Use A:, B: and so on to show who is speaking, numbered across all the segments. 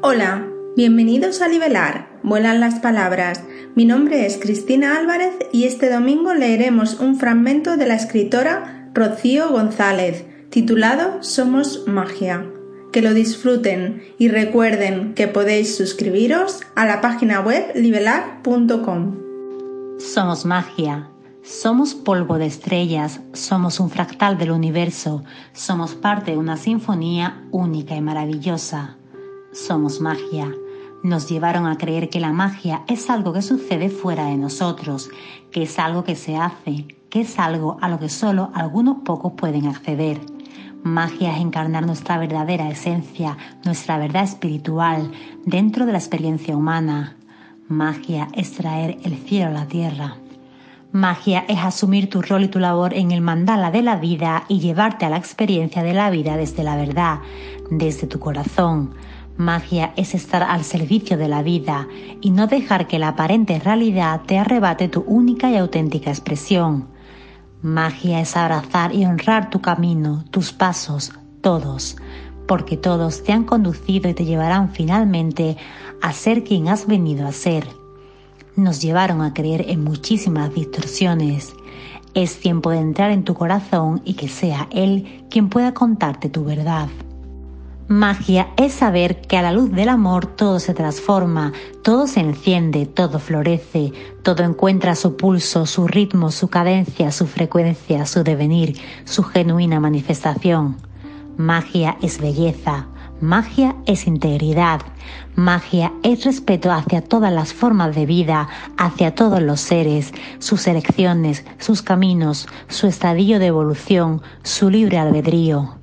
A: Hola, bienvenidos a Libelar, vuelan las palabras. Mi nombre es Cristina Álvarez y este domingo leeremos un fragmento de la escritora Rocío González, titulado Somos Magia. Que lo disfruten y recuerden que podéis suscribiros a la página web libelar.com.
B: Somos magia. Somos polvo de estrellas, somos un fractal del universo, somos parte de una sinfonía única y maravillosa somos magia. Nos llevaron a creer que la magia es algo que sucede fuera de nosotros, que es algo que se hace, que es algo a lo que solo algunos pocos pueden acceder. Magia es encarnar nuestra verdadera esencia, nuestra verdad espiritual, dentro de la experiencia humana. Magia es traer el cielo a la tierra. Magia es asumir tu rol y tu labor en el mandala de la vida y llevarte a la experiencia de la vida desde la verdad, desde tu corazón. Magia es estar al servicio de la vida y no dejar que la aparente realidad te arrebate tu única y auténtica expresión. Magia es abrazar y honrar tu camino, tus pasos, todos, porque todos te han conducido y te llevarán finalmente a ser quien has venido a ser. Nos llevaron a creer en muchísimas distorsiones. Es tiempo de entrar en tu corazón y que sea Él quien pueda contarte tu verdad. Magia es saber que a la luz del amor todo se transforma, todo se enciende, todo florece, todo encuentra su pulso, su ritmo, su cadencia, su frecuencia, su devenir, su genuina manifestación. Magia es belleza, magia es integridad, magia es respeto hacia todas las formas de vida, hacia todos los seres, sus elecciones, sus caminos, su estadio de evolución, su libre albedrío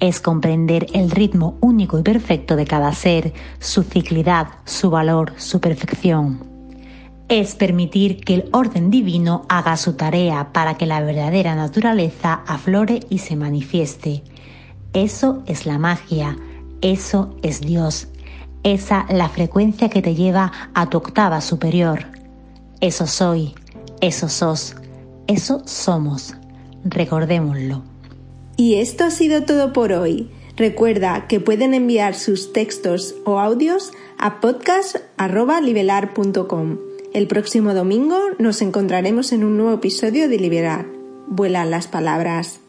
B: es comprender el ritmo único y perfecto de cada ser, su ciclidad, su valor, su perfección. Es permitir que el orden divino haga su tarea para que la verdadera naturaleza aflore y se manifieste. Eso es la magia, eso es Dios, esa la frecuencia que te lleva a tu octava superior. Eso soy, eso sos, eso somos. Recordémoslo.
A: Y esto ha sido todo por hoy. Recuerda que pueden enviar sus textos o audios a podcast.libelar.com. El próximo domingo nos encontraremos en un nuevo episodio de Liberar. Vuelan las palabras.